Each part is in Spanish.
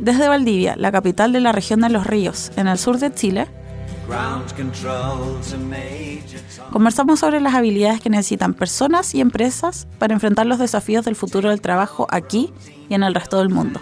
Desde Valdivia, la capital de la región de los ríos, en el sur de Chile, conversamos sobre las habilidades que necesitan personas y empresas para enfrentar los desafíos del futuro del trabajo aquí y en el resto del mundo.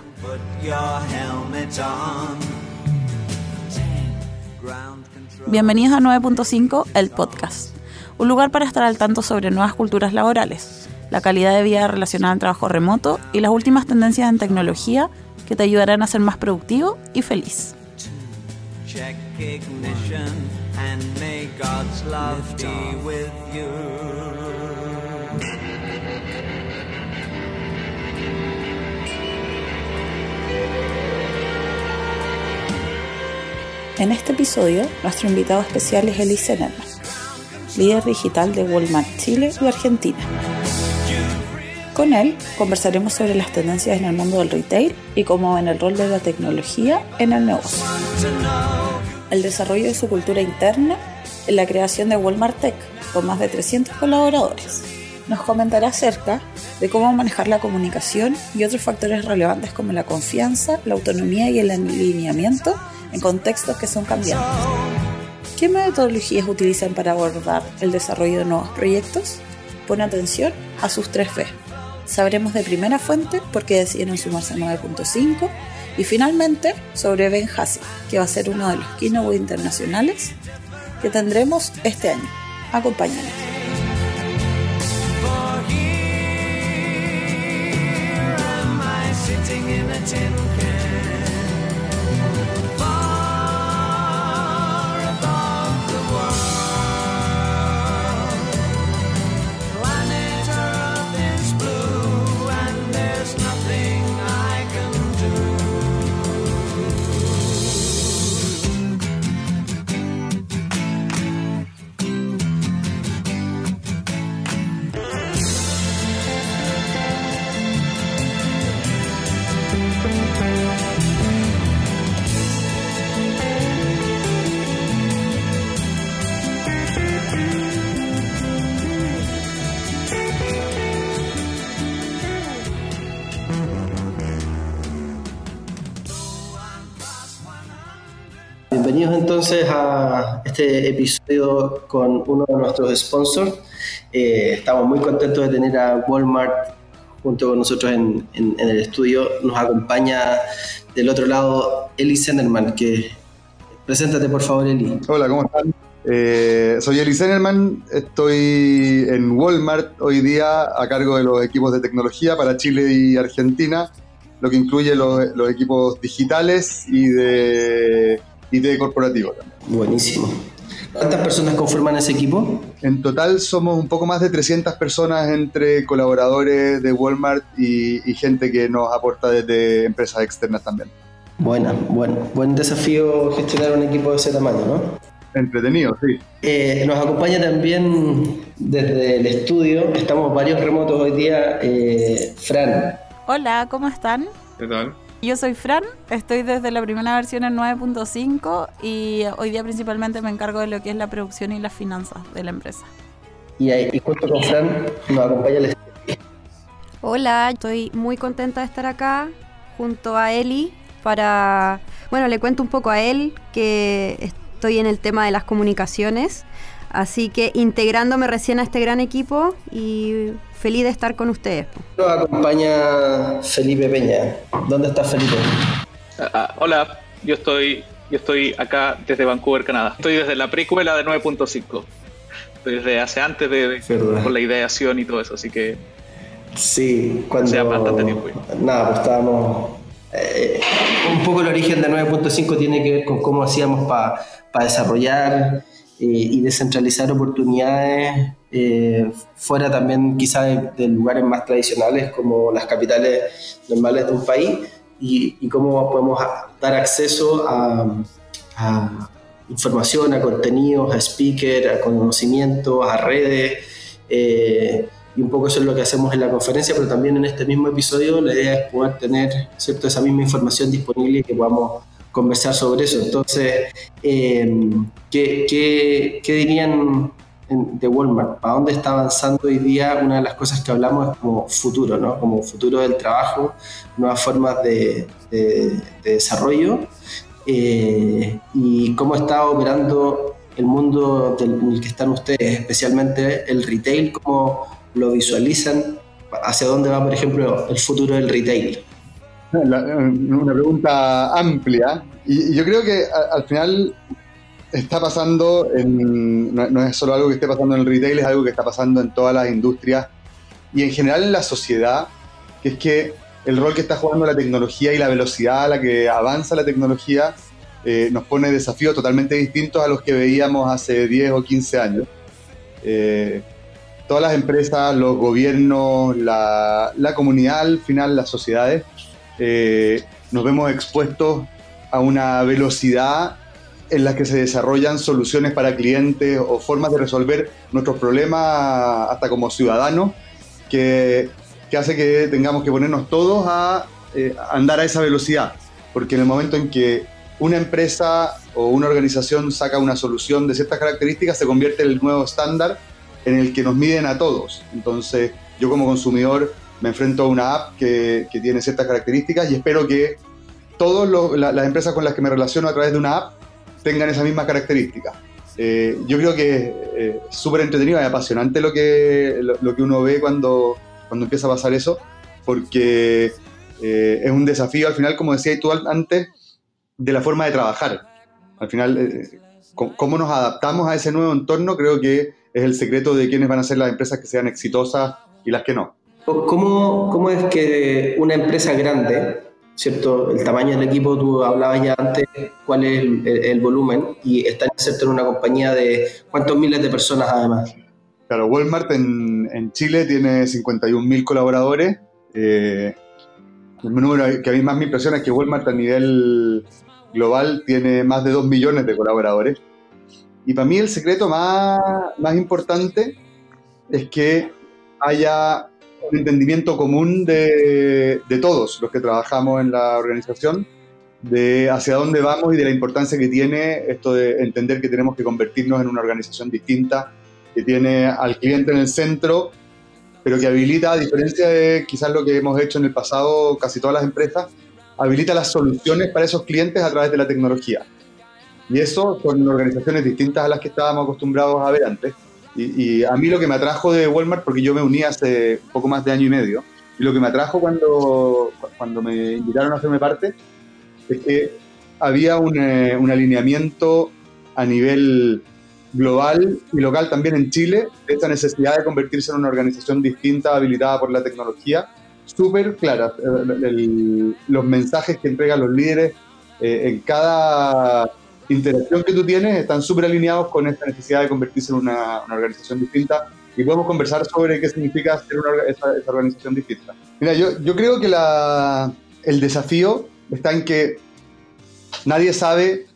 Bienvenidos a 9.5, el podcast, un lugar para estar al tanto sobre nuevas culturas laborales, la calidad de vida relacionada al trabajo remoto y las últimas tendencias en tecnología que te ayudarán a ser más productivo y feliz. En este episodio, nuestro invitado especial es Eli Zenerman, líder digital de Walmart Chile y Argentina. Con él conversaremos sobre las tendencias en el mundo del retail y cómo ven el rol de la tecnología en el negocio. El desarrollo de su cultura interna en la creación de Walmart Tech, con más de 300 colaboradores. Nos comentará acerca de cómo manejar la comunicación y otros factores relevantes como la confianza, la autonomía y el alineamiento en contextos que son cambiantes. ¿Qué metodologías utilizan para abordar el desarrollo de nuevos proyectos? Pone atención a sus tres F. Sabremos de primera fuente por qué decidieron sumarse a 9.5 y finalmente sobre Ben Hassi, que va a ser uno de los keynote internacionales que tendremos este año. Acompáñanos. Entonces a este episodio con uno de nuestros sponsors. Eh, estamos muy contentos de tener a Walmart junto con nosotros en, el estudio. Nos acompaña del otro lado Eli Senderman, que preséntate por favor Eli. Hola, ¿cómo están? Eh, soy Eli Senderman, estoy en Walmart hoy día a cargo de los equipos de tecnología para Chile y Argentina, lo que incluye los equipos digitales y de y de corporativo también. Buenísimo. ¿Cuántas personas conforman ese equipo? En total somos un poco más de 300 personas entre colaboradores de Walmart y, gente que nos aporta desde empresas externas también. Bueno, bueno, buen desafío gestionar un equipo de ese tamaño, ¿no? Entretenido, sí. Eh, nos acompaña también desde el estudio, estamos varios remotos hoy día, eh, Fran. Hola, ¿cómo están? ¿Qué tal? Yo soy Fran, estoy desde la primera versión en 9.5 y hoy día principalmente me encargo de lo que es la producción y las finanzas de la empresa. Y, y junto con Fran nos acompaña el Hola, estoy muy contenta de estar acá junto a Eli para, bueno, le cuento un poco a él que estoy en el tema de las comunicaciones, así que integrándome recién a este gran equipo y feliz de estar con ustedes. Nos acompaña Felipe Peña. ¿Dónde está Felipe? Ah, ah, hola, yo estoy, yo estoy acá desde Vancouver, Canadá. Estoy desde la precuela de 9.5. Desde hace antes de, con la ideación y todo eso, así que Sí, cuando. Sea bastante tiempo. Nada, pues estábamos. Eh, un poco el origen de 9.5 tiene que ver con cómo hacíamos para desarrollar eh, y descentralizar oportunidades eh, fuera también quizá de, lugares más tradicionales como las capitales normales de un país y, cómo podemos dar acceso a, información, a contenidos, a speakers, a conocimientos, a redes. Eh, y un poco eso es lo que hacemos en la conferencia, pero también en este mismo episodio la idea es poder tener ¿cierto? esa misma información disponible y que podamos conversar sobre eso. Entonces, eh, ¿qué, dirían de Walmart, para dónde está avanzando hoy día, una de las cosas que hablamos es como futuro, ¿no? Como futuro del trabajo, nuevas formas de, desarrollo eh, y cómo está operando el mundo en el que están ustedes, especialmente el retail, cómo lo visualizan, hacia dónde va, por ejemplo, el futuro del retail. Una pregunta amplia y, yo creo que al final está pasando, en, no, es solo algo que esté pasando en el retail, es algo que está pasando en todas las industrias y en general en la sociedad, que es que el rol que está jugando la tecnología y la velocidad a la que avanza la tecnología eh, nos pone desafíos totalmente distintos a los que veíamos hace 10 o 15 años. Eh, todas las empresas, los gobiernos, la, comunidad, al final las sociedades, eh, nos vemos expuestos a una velocidad en la que se desarrollan soluciones para clientes o formas de resolver nuestros problemas hasta como ciudadanos, que, que hace que tengamos que ponernos todos a, eh, andar a esa velocidad. Porque en el momento en que una empresa o una organización saca una solución de ciertas características, se convierte en el nuevo estándar en el que nos miden a todos. Entonces, yo como consumidor me enfrento a una app que, tiene ciertas características y espero que todas las empresas con las que me relaciono a través de una app tengan esa misma característica. Eh, yo creo que eh, es súper entretenido y apasionante lo que, uno ve cuando, empieza a pasar eso, porque eh, es un desafío al final, como decía tú antes, de la forma de trabajar. Al final, cómo nos adaptamos a ese nuevo entorno creo que es el secreto de quiénes van a ser las empresas que sean exitosas y las que no. ¿Cómo, cómo es que una empresa grande ¿cierto? El tamaño del equipo, tú hablabas ya antes cuál es el, volumen y están en una compañía de cuántos miles de personas además. Claro, Walmart en, en Chile tiene 51.000 colaboradores. Eh, el número que a mí más me impresiona es que Walmart a nivel global tiene más de 2 millones de colaboradores. Y para mí el secreto más, más importante es que haya un entendimiento común de, de, todos los que trabajamos en la organización de hacia dónde vamos y de la importancia que tiene esto de entender que tenemos que convertirnos en una organización distinta, que tiene al cliente en el centro, pero que habilita, a diferencia de quizás lo que hemos hecho en el pasado, casi todas las empresas, habilita las soluciones para esos clientes a través de la tecnología. Y eso son organizaciones distintas a las que estábamos acostumbrados a ver antes. Y, a mí lo que me atrajo de Walmart, porque yo me uní hace poco más de año y medio, y lo que me atrajo cuando, cuando me invitaron a hacerme parte, es que había un, eh, un alineamiento a nivel global y local también en Chile, de esta necesidad de convertirse en una organización distinta, habilitada por la tecnología, súper clara. Los mensajes que entregan los líderes eh, en cada interacción que tú tienes están súper alineados con esta necesidad de convertirse en una, organización distinta y podemos conversar sobre qué significa ser una, organización distinta. Mira, yo, creo que el desafío está en que nadie sabe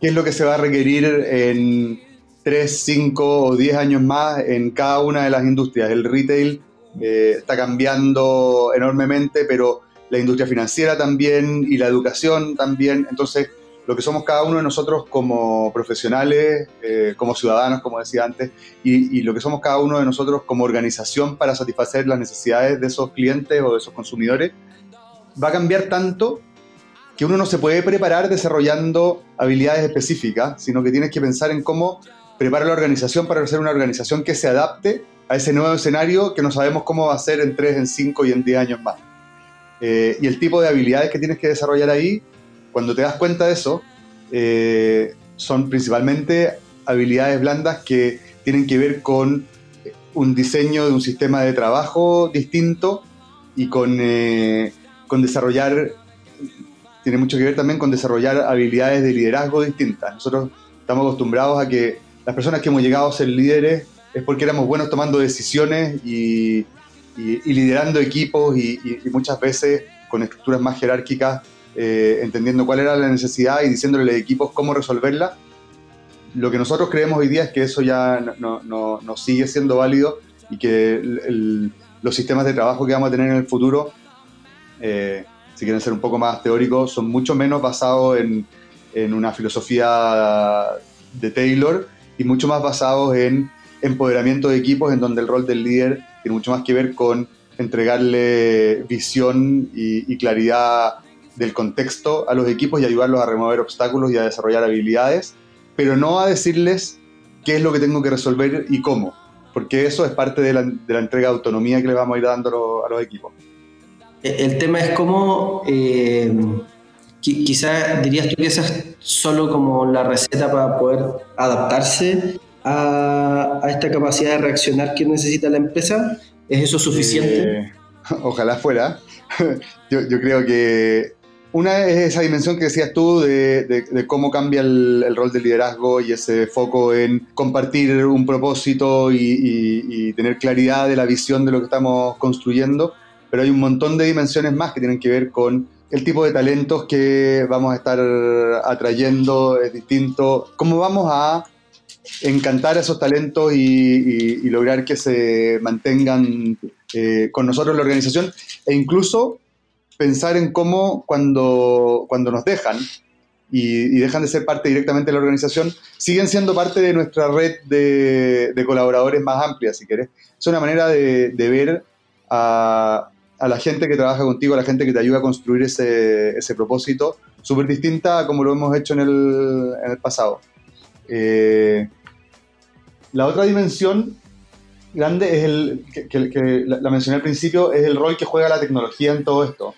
qué es lo que se va a requerir en 3, 5 o 10 años más en cada una de las industrias. El retail eh, está cambiando enormemente, pero la industria financiera también y la educación también. Entonces, lo que somos cada uno de nosotros como profesionales, eh, como ciudadanos, como decía antes, y, lo que somos cada uno de nosotros como organización para satisfacer las necesidades de esos clientes o de esos consumidores, va a cambiar tanto que uno no se puede preparar desarrollando habilidades específicas, sino que tienes que pensar en cómo preparar la organización para ser una organización que se adapte a ese nuevo escenario que no sabemos cómo va a ser en 3, en 5 y en 10 años más. Eh, y el tipo de habilidades que tienes que desarrollar ahí cuando te das cuenta de eso, eh, son principalmente habilidades blandas que tienen que ver con un diseño de un sistema de trabajo distinto y con, eh, con desarrollar, tiene mucho que ver también con desarrollar habilidades de liderazgo distintas. Nosotros estamos acostumbrados a que las personas que hemos llegado a ser líderes es porque éramos buenos tomando decisiones y, liderando equipos y, y, muchas veces con estructuras más jerárquicas eh, entendiendo cuál era la necesidad y diciéndole a los equipos cómo resolverla. Lo que nosotros creemos hoy día es que eso ya no, no, no sigue siendo válido y que los sistemas de trabajo que vamos a tener en el futuro, eh, si quieren ser un poco más teóricos, son mucho menos basados en, en una filosofía de Taylor y mucho más basados en empoderamiento de equipos en donde el rol del líder tiene mucho más que ver con entregarle visión y, claridad del contexto a los equipos y ayudarlos a remover obstáculos y a desarrollar habilidades, pero no a decirles qué es lo que tengo que resolver y cómo, porque eso es parte de la, entrega de autonomía que le vamos a ir dando a los equipos. El tema es cómo, eh, quizás dirías tú que esa es solo como la receta para poder adaptarse a, esta capacidad de reaccionar que necesita la empresa? ¿Es eso suficiente? Eh, ojalá fuera. yo, creo que una es esa dimensión que decías tú de, cómo cambia el, rol del liderazgo y ese foco en compartir un propósito y, tener claridad de la visión de lo que estamos construyendo, pero hay un montón de dimensiones más que tienen que ver con el tipo de talentos que vamos a estar atrayendo, es distinto, cómo vamos a encantar a esos talentos y, lograr que se mantengan eh, con nosotros en la organización e incluso pensar en cómo cuando, cuando nos dejan y, dejan de ser parte directamente de la organización, siguen siendo parte de nuestra red de, colaboradores más amplia, si querés. Es una manera de, ver a, la gente que trabaja contigo, a la gente que te ayuda a construir ese, propósito, súper distinta a como lo hemos hecho en el, en el pasado. Eh, la otra dimensión grande es el que, la, mencioné al principio, es el rol que juega la tecnología en todo esto.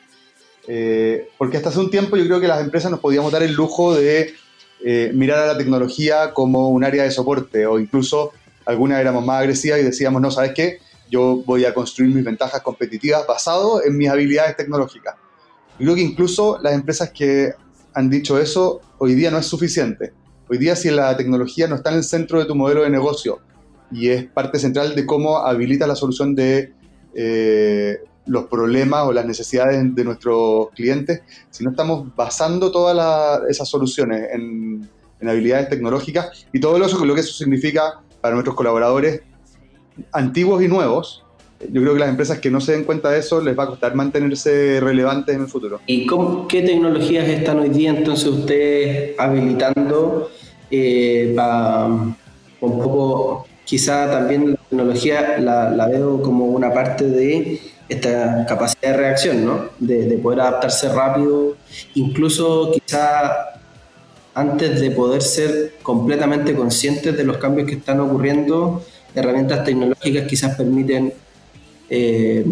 Eh, porque hasta hace un tiempo yo creo que las empresas nos podíamos dar el lujo de eh, mirar a la tecnología como un área de soporte o incluso algunas éramos más agresivas y decíamos, no, ¿sabes qué? Yo voy a construir mis ventajas competitivas basado en mis habilidades tecnológicas. Yo creo que incluso las empresas que han dicho eso hoy día no es suficiente. Hoy día si la tecnología no está en el centro de tu modelo de negocio y es parte central de cómo habilita la solución de eh, los problemas o las necesidades de nuestros clientes, si no estamos basando todas esas soluciones en, habilidades tecnológicas y todo eso, lo que eso significa para nuestros colaboradores antiguos y nuevos, yo creo que las empresas que no se den cuenta de eso les va a costar mantenerse relevantes en el futuro. ¿Y qué tecnologías están hoy día entonces ustedes habilitando eh, un poco, quizá también la tecnología la, veo como una parte de esta capacidad de reacción, ¿no? De, poder adaptarse rápido, incluso quizá antes de poder ser completamente conscientes de los cambios que están ocurriendo, herramientas tecnológicas quizás permiten eh,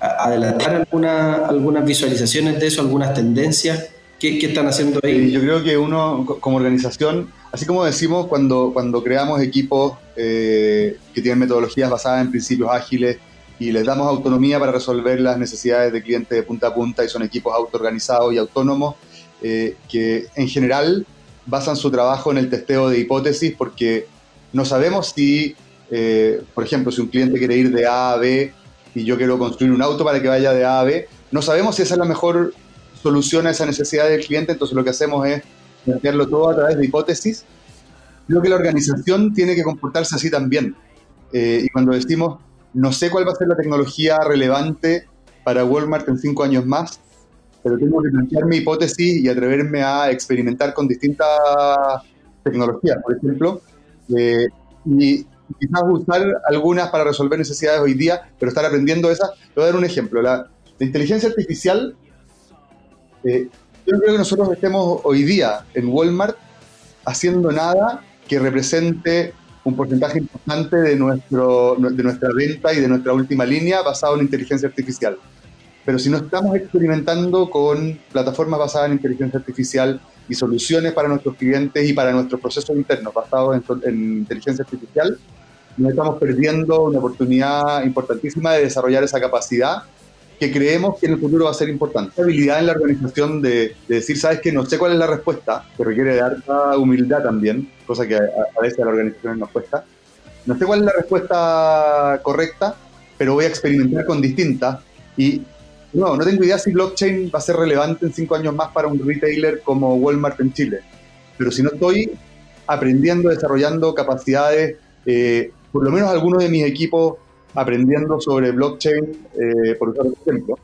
adelantar alguna, algunas visualizaciones de eso, algunas tendencias. ¿Qué, ¿Qué, están haciendo ahí? Yo creo que uno como organización Así como decimos cuando, cuando creamos equipos eh, que tienen metodologías basadas en principios ágiles y les damos autonomía para resolver las necesidades de clientes de punta a punta y son equipos autoorganizados y autónomos, eh, que en general basan su trabajo en el testeo de hipótesis porque no sabemos si, eh, por ejemplo, si un cliente quiere ir de A a B y yo quiero construir un auto para que vaya de A a B, no sabemos si esa es la mejor solución a esa necesidad del cliente, entonces lo que hacemos es plantearlo todo a través de hipótesis, creo que la organización tiene que comportarse así también. Eh, y cuando decimos, no sé cuál va a ser la tecnología relevante para Walmart en cinco años más, pero tengo que plantear mi hipótesis y atreverme a experimentar con distintas tecnologías, por ejemplo, eh, y quizás usar algunas para resolver necesidades hoy día, pero estar aprendiendo esas. Le voy a dar un ejemplo. La, inteligencia artificial eh, yo creo que nosotros estemos hoy día en Walmart haciendo nada que represente un porcentaje importante de, nuestro, de nuestra venta y de nuestra última línea basado en inteligencia artificial. Pero si no estamos experimentando con plataformas basadas en inteligencia artificial y soluciones para nuestros clientes y para nuestros procesos internos basados en, en inteligencia artificial, nos estamos perdiendo una oportunidad importantísima de desarrollar esa capacidad que creemos que en el futuro va a ser importante. La habilidad en la organización de, decir, sabes que no sé cuál es la respuesta, que requiere de harta humildad también, cosa que a, veces a la organización nos cuesta. No sé cuál es la respuesta correcta, pero voy a experimentar con distintas. Y no, no tengo idea si blockchain va a ser relevante en cinco años más para un retailer como Walmart en Chile. Pero si no estoy aprendiendo, desarrollando capacidades, eh, por lo menos algunos de mis equipos aprendiendo sobre blockchain, eh, por usar ejemplo,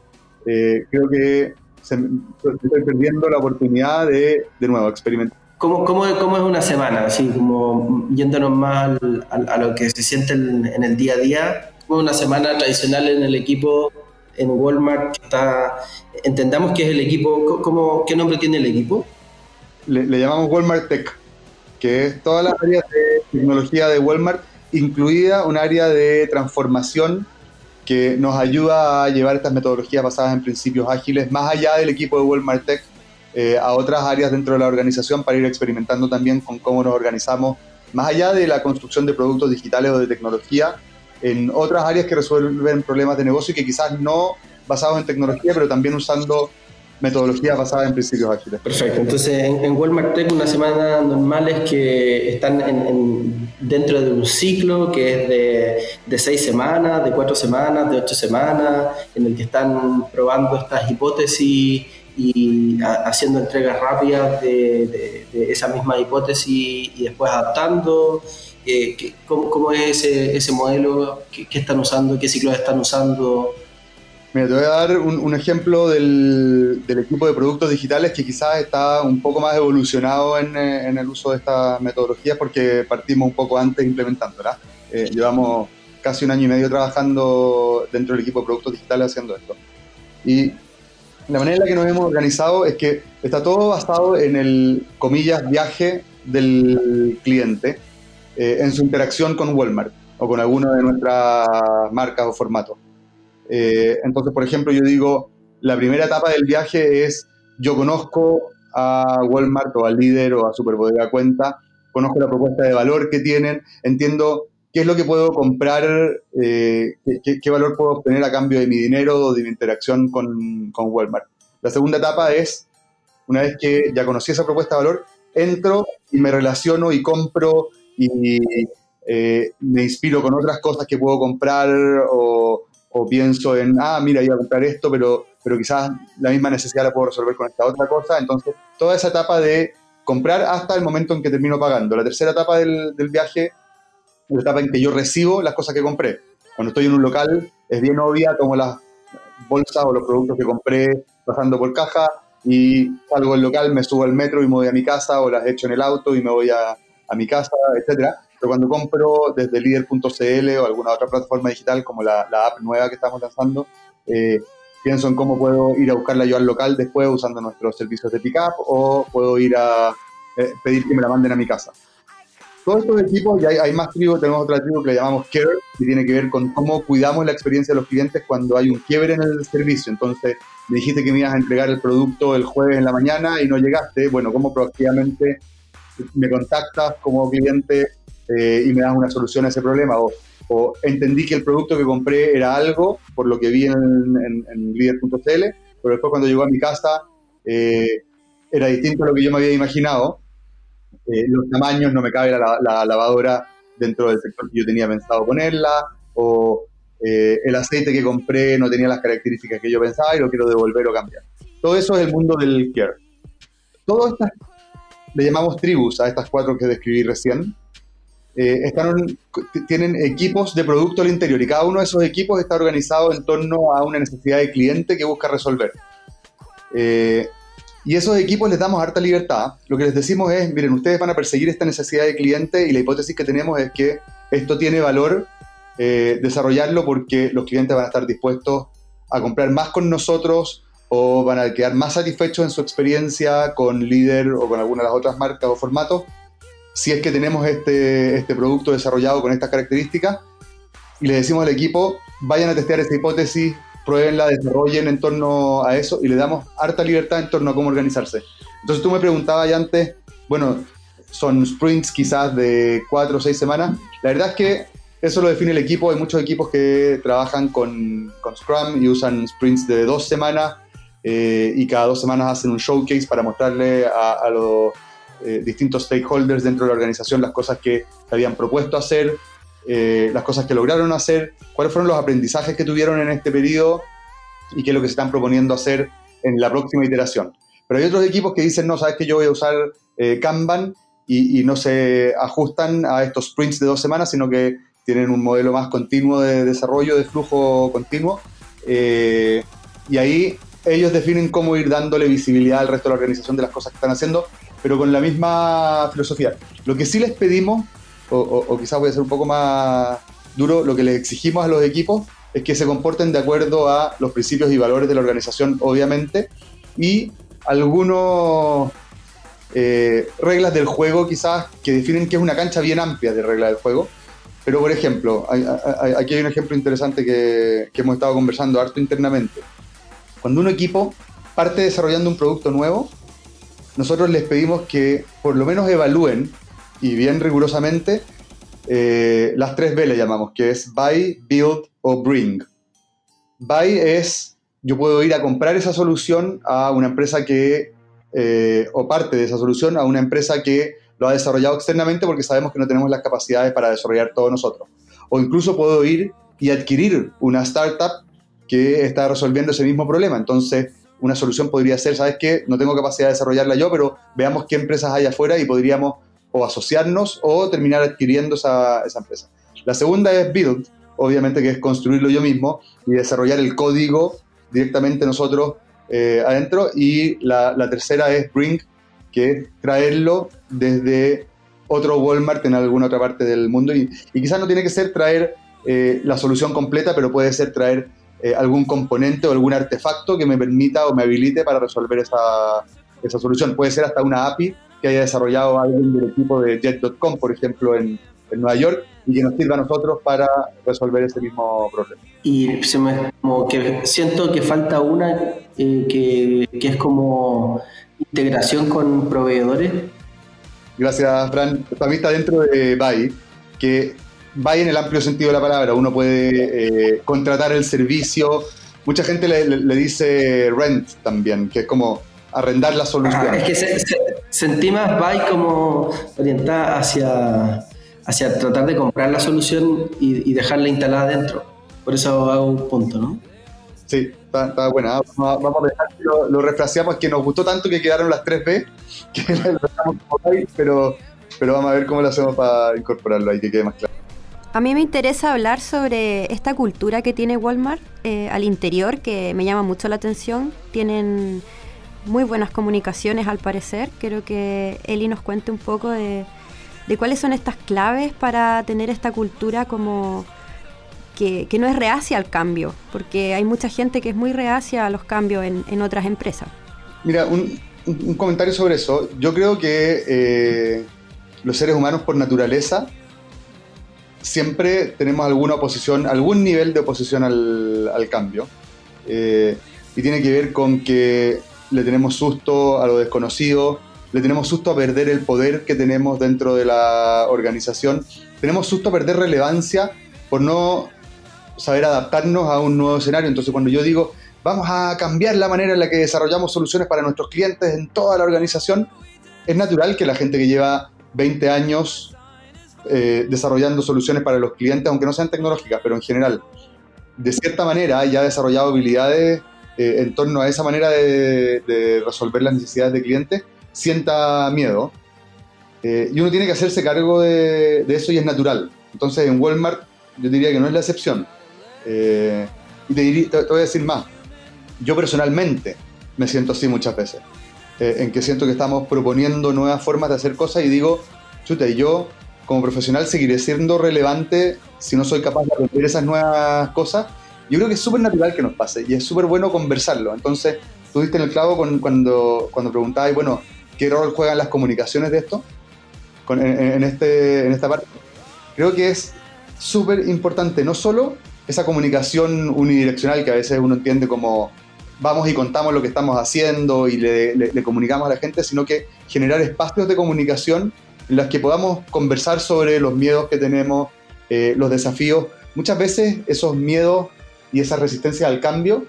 eh, creo que se, estoy perdiendo la oportunidad de, de nuevo, experimentar ¿Cómo, cómo, cómo es una semana? Así como yéndonos más a, lo que se siente en, el día a día. ¿Cómo es una semana tradicional en el equipo en Walmart? Está, entendamos que es el equipo, ¿cómo, ¿qué nombre tiene el equipo? Le, le llamamos Walmart Tech, que es todas las áreas de tecnología de Walmart, incluida un área de transformación que nos ayuda a llevar estas metodologías basadas en principios ágiles más allá del equipo de Walmart Tech eh, a otras áreas dentro de la organización para ir experimentando también con cómo nos organizamos, más allá de la construcción de productos digitales o de tecnología, en otras áreas que resuelven problemas de negocio y que quizás no basados en tecnología, pero también usando metodologías basadas en principios ágiles. Perfecto, entonces en, Walmart Tech una semana normal es que están dentro de un ciclo que es de, de, seis semanas, de cuatro semanas, de ocho semanas, en el que están probando estas hipótesis y haciendo entregas rápidas de, esa misma hipótesis y después adaptando. Eh, ¿cómo, es ese, modelo? ¿Qué, están usando? ¿Qué ciclos están usando? Mira, te voy a dar un, ejemplo del, equipo de productos digitales que quizás está un poco más evolucionado en, eh, el uso de estas metodologías porque partimos un poco antes implementándolas. Eh, llevamos casi un año y medio trabajando dentro del equipo de productos digitales haciendo esto. Y la manera en la que nos hemos organizado es que está todo basado en el, comillas, viaje del cliente eh, en su interacción con Walmart o con alguna de nuestras marcas o formatos. Eh, entonces, por ejemplo, yo digo, la primera etapa del viaje es, yo conozco a Walmart o al líder o a Superbodega Cuenta, conozco la propuesta de valor que tienen, entiendo qué es lo que puedo comprar, eh, qué, valor puedo obtener a cambio de mi dinero o de mi interacción con, con, Walmart. La segunda etapa es, una vez que ya conocí esa propuesta de valor, entro y me relaciono y compro y eh, me inspiro con otras cosas que puedo comprar o, o, pienso en, ah, mira, iba a comprar esto, pero, pero quizás la misma necesidad la puedo resolver con esta otra cosa. Entonces, toda esa etapa de comprar hasta el momento en que termino pagando. La tercera etapa del, del viaje la etapa en que yo recibo las cosas que compré. Cuando estoy en un local es bien obvia como las bolsas o los productos que compré pasando por caja y salgo del local, me subo al metro y me voy a mi casa o las echo en el auto y me voy a, a mi casa, etcétera. Pero cuando compro desde líder.cl o alguna otra plataforma digital como la, la app nueva que estamos lanzando, eh, pienso en cómo puedo ir a buscarla yo al local después usando nuestros servicios de pickup o puedo ir a eh, pedir que me la manden a mi casa todos estos equipos, y hay, más tribus, tenemos otra tribu que le llamamos Care, que tiene que ver con cómo cuidamos la experiencia de los clientes cuando hay un quiebre en el servicio. Entonces, me dijiste que me ibas a entregar el producto el jueves en la mañana y no llegaste. Bueno, ¿cómo proactivamente me contactas como cliente eh, y me das una solución a ese problema? O, entendí que el producto que compré era algo, por lo que vi en, en, en líder.cl, pero después cuando llegó a mi casa eh, era distinto a lo que yo me había imaginado eh, los tamaños, no me cabe la, lavadora dentro del sector que yo tenía pensado ponerla, o eh, el aceite que compré no tenía las características que yo pensaba y lo quiero devolver o cambiar. Todo eso es el mundo del care. Todo estas, le llamamos tribus a estas cuatro que describí recién, eh, están, tienen equipos de producto al interior y cada uno de esos equipos está organizado en torno a una necesidad de cliente que busca resolver. Eh, y esos equipos les damos harta libertad. Lo que les decimos es, miren, ustedes van a perseguir esta necesidad de cliente y la hipótesis que tenemos es que esto tiene valor eh, desarrollarlo porque los clientes van a estar dispuestos a comprar más con nosotros o van a quedar más satisfechos en su experiencia con líder o con alguna de las otras marcas o formatos si es que tenemos este, este producto desarrollado con estas características y le decimos al equipo, vayan a testear esta hipótesis pruébenla, desarrollen en torno a eso y le damos harta libertad en torno a cómo organizarse. Entonces tú me preguntabas ya antes, bueno, son sprints quizás de cuatro o seis semanas. La verdad es que eso lo define el equipo. Hay muchos equipos que trabajan con, con Scrum y usan sprints de dos semanas eh, y cada dos semanas hacen un showcase para mostrarle a, los eh, distintos stakeholders dentro de la organización las cosas que habían propuesto hacer, eh, las cosas que lograron hacer, cuáles fueron los aprendizajes que tuvieron en este periodo y qué es lo que se están proponiendo hacer en la próxima iteración. Pero hay otros equipos que dicen, no, sabes que yo voy a usar eh, Kanban y, no se ajustan a estos sprints de dos semanas, sino que tienen un modelo más continuo de desarrollo, de flujo continuo. Eh, y ahí ellos definen cómo ir dándole visibilidad al resto de la organización de las cosas que están haciendo pero con la misma filosofía. Lo que sí les pedimos, o, quizás voy a ser un poco más duro, lo que les exigimos a los equipos es que se comporten de acuerdo a los principios y valores de la organización, obviamente, y algunos eh, reglas del juego quizás que definen que es una cancha bien amplia de reglas del juego. Pero, por ejemplo, aquí hay un ejemplo interesante que, que hemos estado conversando harto internamente. Cuando un equipo parte desarrollando un producto nuevo, nosotros les pedimos que por lo menos evalúen, y bien rigurosamente, eh, las tres B le llamamos, que es buy, build o bring. Buy es, yo puedo ir a comprar esa solución a una empresa que, eh, o parte de esa solución a una empresa que lo ha desarrollado externamente porque sabemos que no tenemos las capacidades para desarrollar todo nosotros. O incluso puedo ir y adquirir una startup que está resolviendo ese mismo problema. Entonces, una solución podría ser, ¿sabes qué? No tengo capacidad de desarrollarla yo, pero veamos qué empresas hay afuera y podríamos o asociarnos o terminar adquiriendo esa, esa empresa. La segunda es build, obviamente que es construirlo yo mismo y desarrollar el código directamente nosotros eh, adentro. Y la, tercera es bring, que es traerlo desde otro Walmart en alguna otra parte del mundo. Y, y quizás no tiene que ser traer eh, la solución completa, pero puede ser traer eh, algún componente o algún artefacto que me permita o me habilite para resolver esa, esa solución. Puede ser hasta una API que haya desarrollado alguien del equipo de Jet.com, por ejemplo, en, en Nueva York, y que nos sirva a nosotros para resolver ese mismo problema. Y se me, como que siento que falta una eh, que, que, es como integración con proveedores. Gracias, Fran. Para mí está dentro de BAI, que BAI en el amplio sentido de la palabra, uno puede eh, contratar el servicio. Mucha gente le, le, dice rent también, que es como arrendar la solución. Ah, es que se, se, sentí más BAI como orientada hacia hacia tratar de comprar la solución y, y dejarla instalada dentro. Por eso hago un punto, ¿no? Sí, está, está buena. Vamos, a dejar que lo, lo refraseamos, que nos gustó tanto que quedaron las 3B, que lo dejamos por ahí, pero, pero vamos a ver cómo lo hacemos para incorporarlo ahí, que quede más claro. A mí me interesa hablar sobre esta cultura que tiene Walmart eh, al interior, que me llama mucho la atención. Tienen muy buenas comunicaciones al parecer. Quiero que Eli nos cuente un poco de, cuáles son estas claves para tener esta cultura como que, no es reacia al cambio, porque hay mucha gente que es muy reacia a los cambios en, en otras empresas. Mira, un, un, comentario sobre eso. Yo creo que eh, los seres humanos por naturaleza siempre tenemos alguna oposición, algún nivel de oposición al, cambio. Eh, y tiene que ver con que le tenemos susto a lo desconocido, le tenemos susto a perder el poder que tenemos dentro de la organización, tenemos susto a perder relevancia por no saber adaptarnos a un nuevo escenario. Entonces cuando yo digo, vamos a cambiar la manera en la que desarrollamos soluciones para nuestros clientes en toda la organización, es natural que la gente que lleva 20 años eh, desarrollando soluciones para los clientes, aunque no sean tecnológicas, pero en general, de cierta manera ya ha desarrollado habilidades eh, en torno a esa manera de, resolver las necesidades de clientes sienta miedo. Eh, y uno tiene que hacerse cargo de, eso y es natural. Entonces en Walmart yo diría que no es la excepción. Eh, y te, voy a decir más. Yo personalmente me siento así muchas veces. En que siento que estamos proponiendo nuevas formas de hacer cosas y digo, chuta, yo como profesional seguiré siendo relevante si no soy capaz de aprender esas nuevas cosas. Yo creo que es súper natural que nos pase y es súper bueno conversarlo. Entonces, tú diste en el clavo con, cuando, cuando preguntabas, bueno, qué rol juegan las comunicaciones de esto, con, en, en, este, en esta parte. Creo que es súper importante, no solo esa comunicación unidireccional que a veces uno entiende como vamos y contamos lo que estamos haciendo y le, le, le comunicamos a la gente, sino que generar espacios de comunicación en los que podamos conversar sobre los miedos que tenemos, eh, los desafíos. Muchas veces esos miedos y esa resistencia al cambio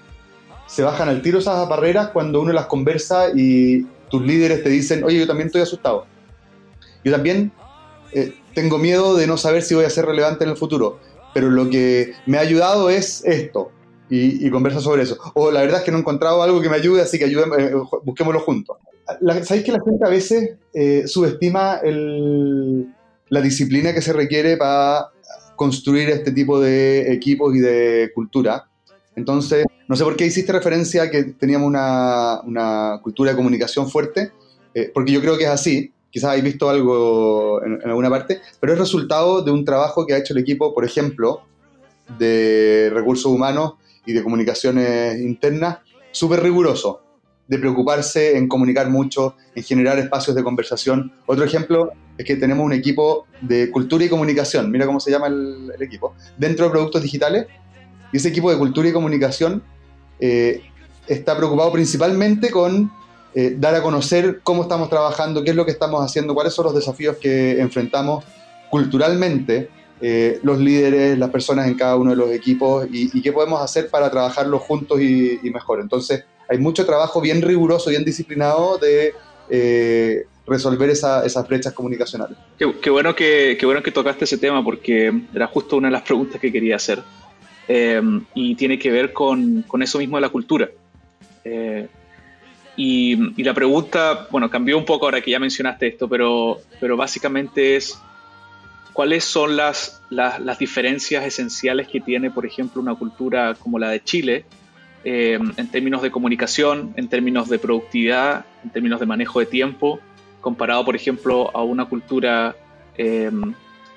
se bajan al tiro esas barreras cuando uno las conversa y tus líderes te dicen, oye, yo también estoy asustado. Yo también eh, tengo miedo de no saber si voy a ser relevante en el futuro, pero lo que me ha ayudado es esto. Y, y conversa sobre eso. O la verdad es que no he encontrado algo que me ayude, así que ayúdame, eh, busquémoslo juntos. ¿Sabéis que la gente a veces eh, subestima el, la disciplina que se requiere para construir este tipo de equipos y de cultura? Entonces, no sé por qué hiciste referencia a que teníamos una, una, cultura de comunicación fuerte. eh, porque yo creo que es así, quizás habéis visto algo en, alguna parte, pero es resultado de un trabajo que ha hecho el equipo, por ejemplo, de recursos humanos y de comunicaciones internas, súper riguroso, de preocuparse en comunicar mucho, en generar espacios de conversación. Otro ejemplo es que tenemos un equipo de cultura y comunicación, mira cómo se llama el, equipo, dentro de productos digitales, y ese equipo de cultura y comunicación eh, está preocupado principalmente con eh, dar a conocer cómo estamos trabajando, qué es lo que estamos haciendo, cuáles son los desafíos que enfrentamos culturalmente eh, los líderes, las personas en cada uno de los equipos y, qué podemos hacer para trabajarlo juntos y, mejor. Entonces, hay mucho trabajo bien riguroso, bien disciplinado de eh, resolver esas brechas comunicacionales. Qué, bueno que, qué bueno que tocaste ese tema porque era justo una de las preguntas que quería hacer y tiene que ver con, con, eso mismo de la cultura. Y, la pregunta, bueno, cambió un poco ahora que ya mencionaste esto, pero, pero básicamente es, ¿cuáles son las, las, diferencias esenciales que tiene, por ejemplo, una cultura como la de Chile eh, en términos de comunicación, en términos de productividad, en términos de manejo de tiempo, comparado, por ejemplo, a una cultura eh,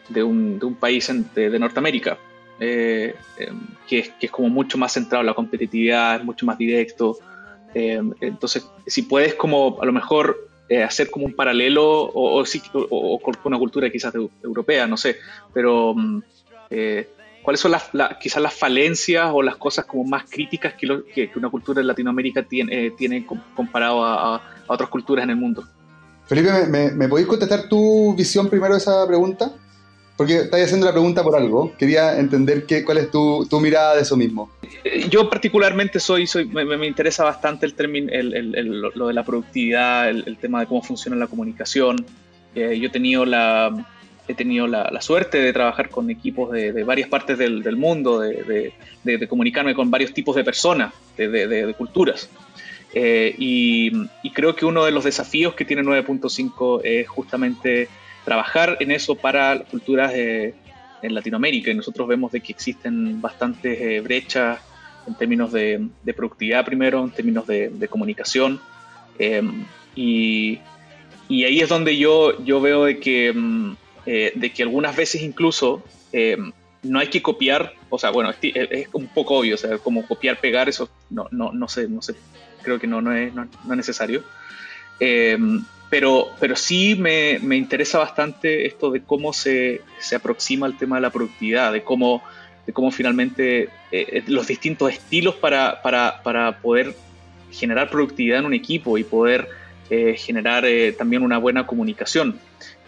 de, un, de, un, país de, Norteamérica? Eh, que, es, que es como mucho más centrado en la competitividad, es mucho más directo, entonces, si puedes como a lo mejor eh, hacer como un paralelo o, o, con una cultura quizás europea, no sé, pero mm, eh, ¿cuáles son las, quizás las falencias o las cosas como más críticas que, que, una cultura en Latinoamérica tiene, tiene comparado a, otras culturas en el mundo? Felipe, ¿me, me podéis contestar tu visión primero de esa pregunta? Porque estás haciendo la pregunta por algo. Quería entender qué, cuál es tu, tu, mirada de eso mismo. Yo particularmente soy, soy me, me interesa bastante el, término, el, el, lo de la productividad, el, tema de cómo funciona la comunicación. Eh, yo he tenido la, he tenido la, la, suerte de trabajar con equipos de, de varias partes del, del mundo, de, de, comunicarme con varios tipos de personas, de, culturas. Eh, y, y, creo que uno de los desafíos que tiene 9.5 es justamente trabajar en eso para culturas en Latinoamérica. Y nosotros vemos de que existen bastantes eh, brechas en términos de, productividad primero, en términos de, comunicación. Em, y, ahí es donde yo, yo veo de que, em, eh, de que algunas veces incluso em, no hay que copiar, o sea, bueno, es, un poco obvio, o sea, como copiar, pegar, eso no, no, no sé, no sé, creo que no, no, es, no, es necesario. Pero, pero sí me, me, interesa bastante esto de cómo se, se, aproxima el tema de la productividad, de cómo, de cómo finalmente eh, eh, los distintos estilos para, para, para, poder generar productividad en un equipo y poder eh, generar también una buena comunicación.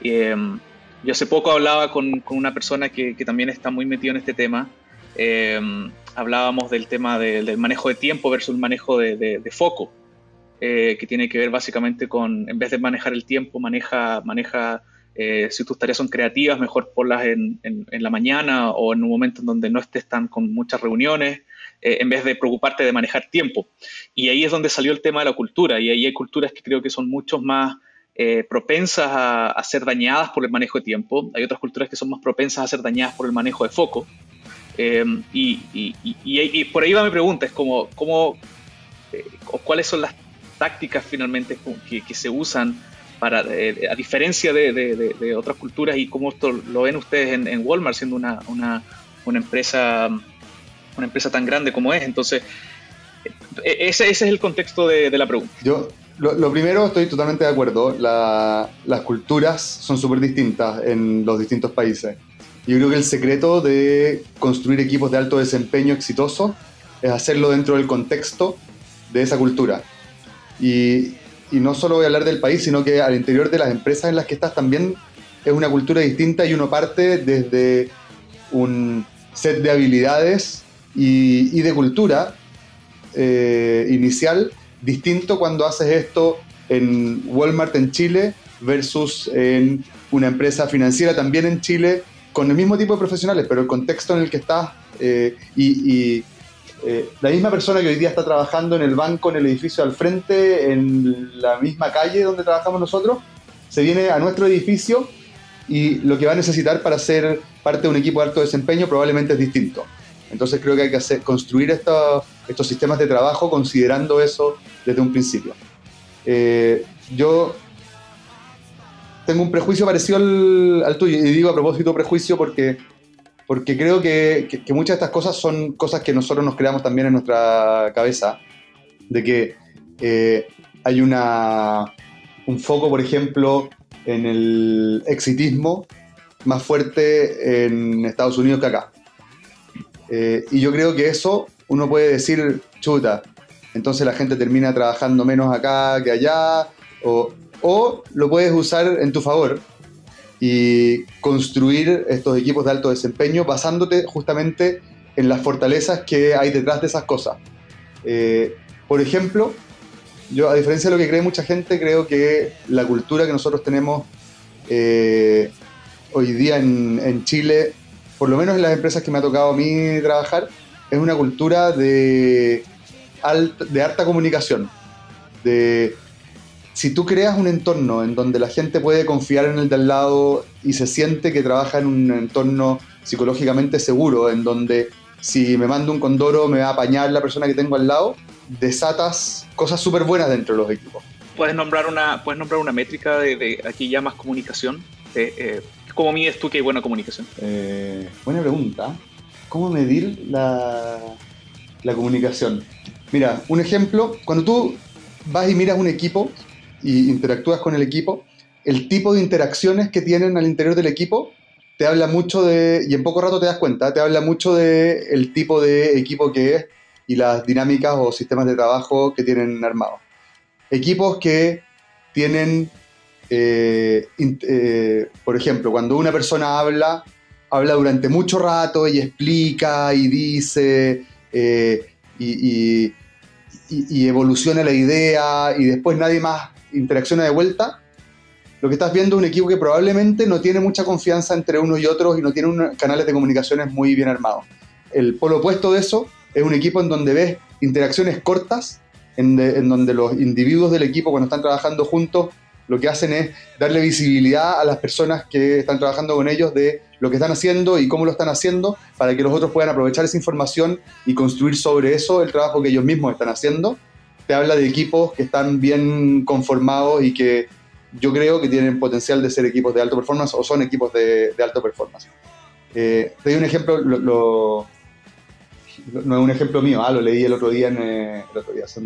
yo hace poco hablaba con, con una persona que, que, también está muy metido en este tema. hablábamos del tema del manejo de tiempo versus el manejo de foco. Eh, que tiene que ver básicamente con, en vez de manejar el tiempo, maneja, maneja eh, si tus tareas son creativas, mejor ponlas en, en, la mañana o en un momento en donde no estés tan con muchas reuniones, eh, en vez de preocuparte de manejar tiempo. Y ahí es donde salió el tema de la cultura, y ahí hay culturas que creo que son mucho más propensas a, ser dañadas por el manejo de tiempo, hay otras culturas que son más propensas a ser dañadas por el manejo de foco. Y, y, y, por ahí va mi pregunta, es como, ¿cómo, ¿cuáles son las tácticas finalmente que, se usan para, eh, a diferencia de, otras culturas y cómo esto lo ven ustedes en, Walmart siendo una, una, una, empresa una empresa tan grande como es. Entonces, e, ese, ese es el contexto de, la pregunta. Yo, lo, primero, estoy totalmente de acuerdo. las culturas son súper distintas en los distintos países. Yo creo que el secreto de construir equipos de alto desempeño exitoso es hacerlo dentro del contexto de esa cultura. Y, no solo voy a hablar del país, sino que al interior de las empresas en las que estás también es una cultura distinta y uno parte desde un set de habilidades y, de cultura eh, inicial distinto cuando haces esto en Walmart en Chile versus en una empresa financiera también en Chile con el mismo tipo de profesionales, pero el contexto en el que estás eh, y eh, la misma persona que hoy día está trabajando en el banco, en el edificio al frente, en la misma calle donde trabajamos nosotros, se viene a nuestro edificio y lo que va a necesitar para ser parte de un equipo de alto desempeño probablemente es distinto. Entonces creo que hay que hacer, construir estos, sistemas de trabajo considerando eso desde un principio. Eh, yo tengo un prejuicio parecido al, tuyo. Y digo a propósito prejuicio porque, porque creo que, muchas de estas cosas son cosas que nosotros nos creamos también en nuestra cabeza. De que eh, hay una, un foco, por ejemplo, en el exitismo más fuerte en Estados Unidos que acá. Eh, y yo creo que eso uno puede decir, chuta, entonces la gente termina trabajando menos acá que allá, o, o lo puedes usar en tu favor y construir estos equipos de alto desempeño basándote justamente en las fortalezas que hay detrás de esas cosas. Eh, por ejemplo, yo a diferencia de lo que cree mucha gente, creo que la cultura que nosotros tenemos eh, hoy día en, Chile, por lo menos en las empresas que me ha tocado a mí trabajar, es una cultura de, de alta comunicación, de si tú creas un entorno en donde la gente puede confiar en el de al lado y se siente que trabaja en un entorno psicológicamente seguro, en donde si me mando un condoro me va a apañar la persona que tengo al lado, desatas cosas súper buenas dentro de los equipos. ¿Puedes nombrar una, puedes nombrar una métrica de, aquí llamas comunicación? Eh, ¿Cómo mides tú que hay buena comunicación? Eh, buena pregunta. ¿Cómo medir la, la comunicación? Mira, un ejemplo, cuando tú vas y miras un equipo, y interactúas con el equipo, el tipo de interacciones que tienen al interior del equipo te habla mucho de, y en poco rato te das cuenta, te habla mucho de el tipo de equipo que es y las dinámicas o sistemas de trabajo que tienen armados. Equipos que tienen, eh, eh, por ejemplo, cuando una persona habla, habla durante mucho rato y explica y dice eh, y, y, evoluciona la idea y después nadie más interacciona de vuelta, lo que estás viendo es un equipo que probablemente no tiene mucha confianza entre unos y otros y no tiene canales de comunicaciones muy bien armados. El polo opuesto de eso es un equipo en donde ves interacciones cortas, en, en donde los individuos del equipo cuando están trabajando juntos lo que hacen es darle visibilidad a las personas que están trabajando con ellos de lo que están haciendo y cómo lo están haciendo para que los otros puedan aprovechar esa información y construir sobre eso el trabajo que ellos mismos están haciendo te habla de equipos que están bien conformados y que yo creo que tienen potencial de ser equipos de alto performance o son equipos de, alto performance. Eh, te doy un ejemplo, no es un ejemplo mío, ah, lo leí el otro día, en, eh, el otro día, hace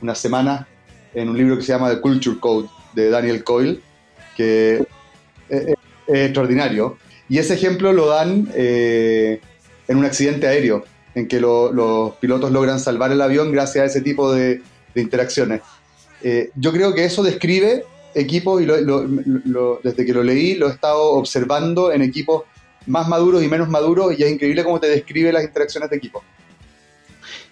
unas semanas, en un libro que se llama The Culture Code de Daniel Coyle, que es, extraordinario. Y ese ejemplo lo dan eh, en un accidente aéreo, en que los pilotos logran salvar el avión gracias a ese tipo de, de interacciones. Eh, yo creo que eso describe equipos, y desde que lo leí lo he estado observando en equipos más maduros y menos maduros, y es increíble cómo te describe las interacciones de equipo.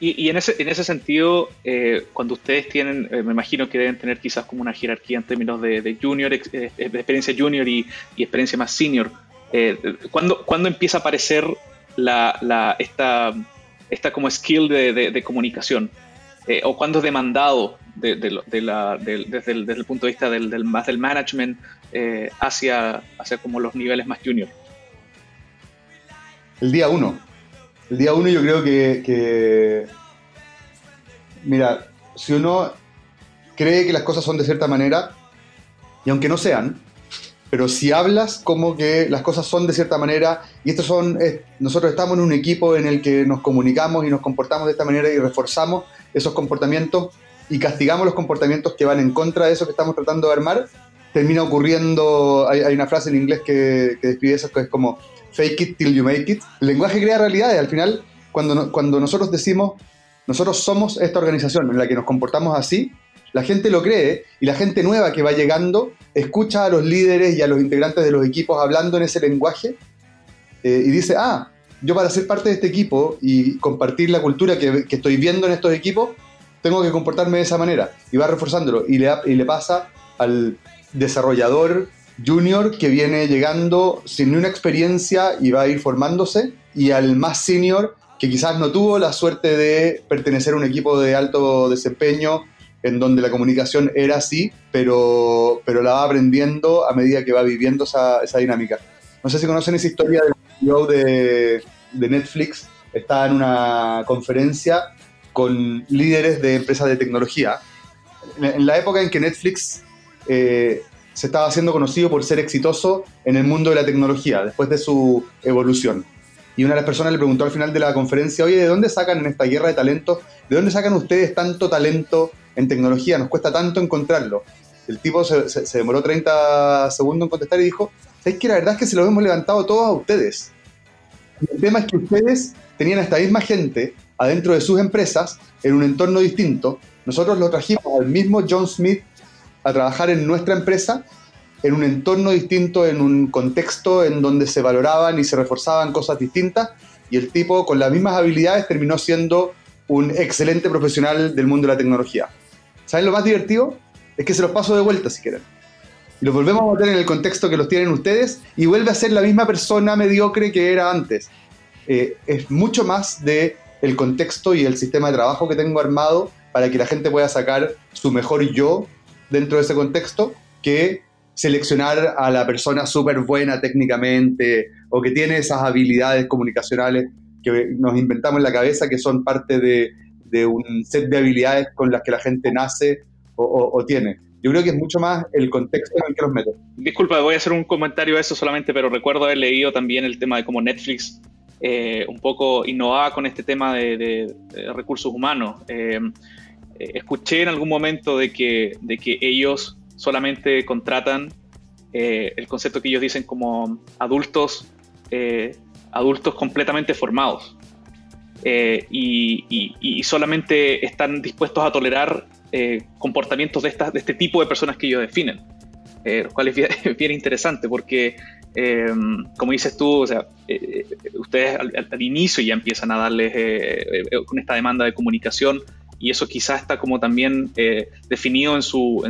Y, en, ese, en ese sentido, eh, cuando ustedes tienen, eh, me imagino que deben tener quizás como una jerarquía en términos de, junior, de experiencia junior y, experiencia más senior, ¿cuándo, ¿cuándo, empieza a aparecer la, esta, esta como skill de comunicación? Eh, o cuándo es demandado desde, el, punto de vista del, más del management eh, hacia, hacia como los niveles más junior? El día uno. El día uno yo creo que, mira, si uno cree que las cosas son de cierta manera, y aunque no sean, pero si hablas como que las cosas son de cierta manera, y estos son, nosotros estamos en un equipo en el que nos comunicamos y nos comportamos de esta manera y reforzamos esos comportamientos y castigamos los comportamientos que van en contra de eso que estamos tratando de armar, termina ocurriendo, hay, una frase en inglés que, describe eso, que es como fake it till you make it. El lenguaje crea realidades, al final, cuando, cuando nosotros decimos, nosotros somos esta organización en la que nos comportamos así, la gente lo cree y la gente nueva que va llegando escucha a los líderes y a los integrantes de los equipos hablando en ese lenguaje eh, y dice, ah, yo para ser parte de este equipo y compartir la cultura que, estoy viendo en estos equipos, tengo que comportarme de esa manera. Y va reforzándolo. Y le, y le pasa al desarrollador junior que viene llegando sin ni una experiencia y va a ir formándose, y al más senior que quizás no tuvo la suerte de pertenecer a un equipo de alto desempeño en donde la comunicación era así, pero, pero la va aprendiendo a medida que va viviendo esa, esa dinámica. No sé si conocen esa historia del CEO de, de Netflix está en una conferencia con líderes de empresas de tecnología. En la época en que Netflix eh, se estaba haciendo conocido por ser exitoso en el mundo de la tecnología, después de su evolución. Y una de las personas le preguntó al final de la conferencia, oye, ¿de dónde sacan en esta guerra de talentos, de dónde sacan ustedes tanto talento en tecnología? Nos cuesta tanto encontrarlo. El tipo se, demoró 30 segundos en contestar y dijo, es que la verdad es que se lo hemos levantado todos a ustedes. El tema es que ustedes tenían a esta misma gente adentro de sus empresas, en un entorno distinto. Nosotros lo trajimos al mismo John Smith a trabajar en nuestra empresa, en un entorno distinto, en un contexto en donde se valoraban y se reforzaban cosas distintas, y el tipo con las mismas habilidades terminó siendo un excelente profesional del mundo de la tecnología. ¿Saben lo más divertido? Es que se los paso de vuelta si quieren. Y los volvemos a meter en el contexto que los tienen ustedes y vuelve a ser la misma persona mediocre que era antes. Eh, es mucho más de el contexto y el sistema de trabajo que tengo armado para que la gente pueda sacar su mejor yo dentro de ese contexto que seleccionar a la persona súper buena técnicamente o que tiene esas habilidades comunicacionales que nos inventamos en la cabeza que son parte de, un set de habilidades con las que la gente nace o, tiene. Yo creo que es mucho más el contexto en el que los meto. Disculpa, voy a hacer un comentario a eso solamente, pero recuerdo haber leído también el tema de cómo Netflix eh, un poco innovaba con este tema de, recursos humanos. Eh, eh, escuché en algún momento de que, de que ellos solamente contratan el concepto que ellos dicen como adultos, adultos completamente formados. Y, solamente están dispuestos a tolerar comportamientos de, este tipo de personas que ellos definen. lo cual es bien interesante porque como dices tú, o sea, eh, eh, ustedes al, inicio ya empiezan a darles eh, con esta demanda de comunicación y eso quizás está como también definido en su,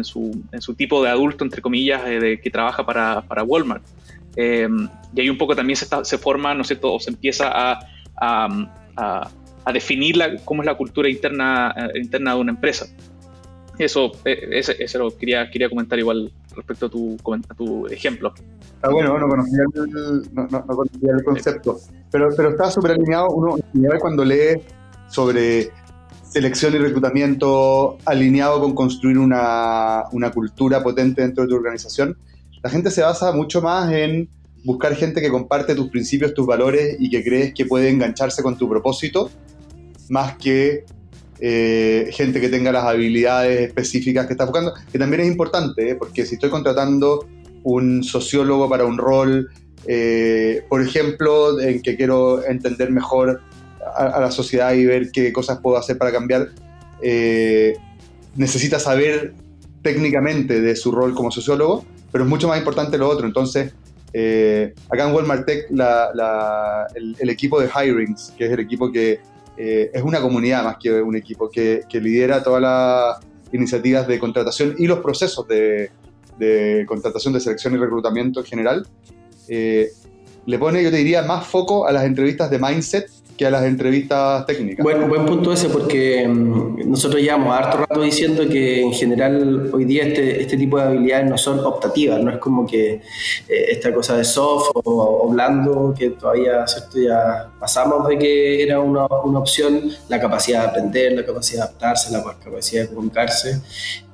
tipo de adulto, entre comillas, que trabaja para, Walmart. Y ahí un poco también se, forma, ¿no es cierto?, o se empieza a, a, definir la, cómo es la cultura interna, interna de una empresa. Eso, eso lo quería, quería comentar igual respecto a tu, a ejemplo. Está bueno, no conocía el, no, no, conocía el concepto, pero, pero está súper alineado. Uno cuando lee sobre selección y reclutamiento alineado con construir una, una cultura potente dentro de tu organización, la gente se basa mucho más en buscar gente que comparte tus principios, tus valores y que crees que puede engancharse con tu propósito, más que eh, gente que tenga las habilidades específicas que estás buscando, que también es importante, ¿eh? porque si estoy contratando un sociólogo para un rol, eh, por ejemplo, en que quiero entender mejor a, la sociedad y ver qué cosas puedo hacer para cambiar, necesita saber técnicamente de su rol como sociólogo, pero es mucho más importante lo otro. Entonces, acá en Walmart Tech, el, el, equipo de Hirings, que es el equipo que eh, es una comunidad más que un equipo que, lidera todas las iniciativas de contratación y los procesos de, contratación, de selección y reclutamiento en general. Eh, le pone, yo te diría, más foco a las entrevistas de mindset que a las entrevistas técnicas. Bueno, buen punto ese porque mm, nosotros llevamos harto rato diciendo que en general hoy día este, este tipo de habilidades no son optativas, no es como que eh, esta cosa de soft o, blando que todavía ¿cierto? ya pasamos de que era una, una, opción, la capacidad de aprender, la capacidad de adaptarse, la capacidad de comunicarse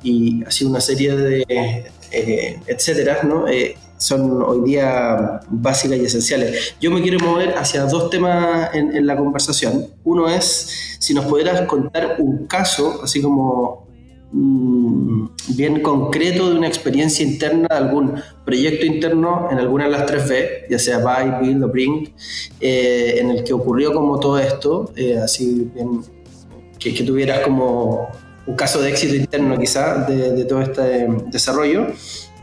y así una serie de eh, etcétera, ¿no? Eh, son hoy día básicas y esenciales. Yo me quiero mover hacia dos temas en, la conversación. Uno es si nos pudieras contar un caso, así como mm, bien concreto de una experiencia interna, de algún proyecto interno en alguna de las tres B, ya sea Buy, Build o Bring, eh, en el que ocurrió como todo esto, eh, así bien, que, tuvieras como un caso de éxito interno quizá de, de todo este desarrollo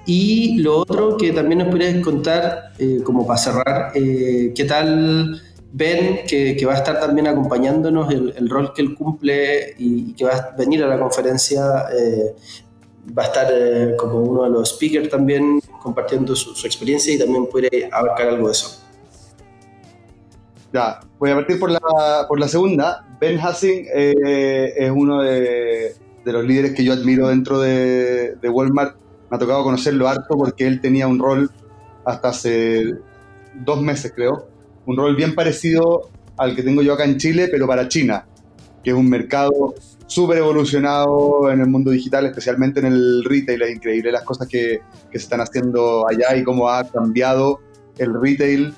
y lo otro que también nos podrías contar, eh, como para cerrar, eh, ¿qué tal Ben, que, que, va a estar también acompañándonos, el, el, rol que él cumple y, que va a venir a la conferencia? Eh, va a estar como uno de los speakers también compartiendo su, su, experiencia y también puede abarcar algo de eso. Ya, voy a partir por la, por la segunda. Ben Hassing es uno de, de, los líderes que yo admiro dentro de, de Walmart me ha tocado conocerlo harto porque él tenía un rol hasta hace dos meses, creo, un rol bien parecido al que tengo yo acá en Chile, pero para China, que es un mercado súper evolucionado en el mundo digital, especialmente en el retail. Es increíble las cosas que, que se están haciendo allá y cómo ha cambiado el retail